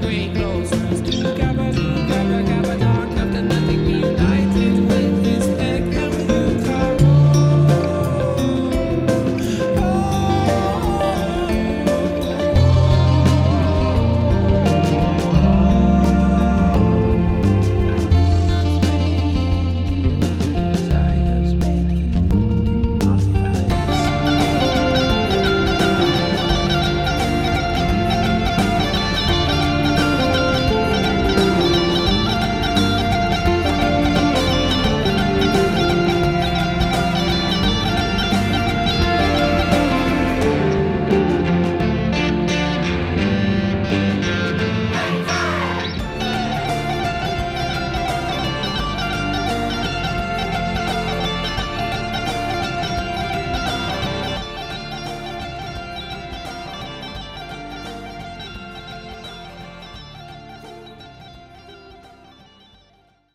We.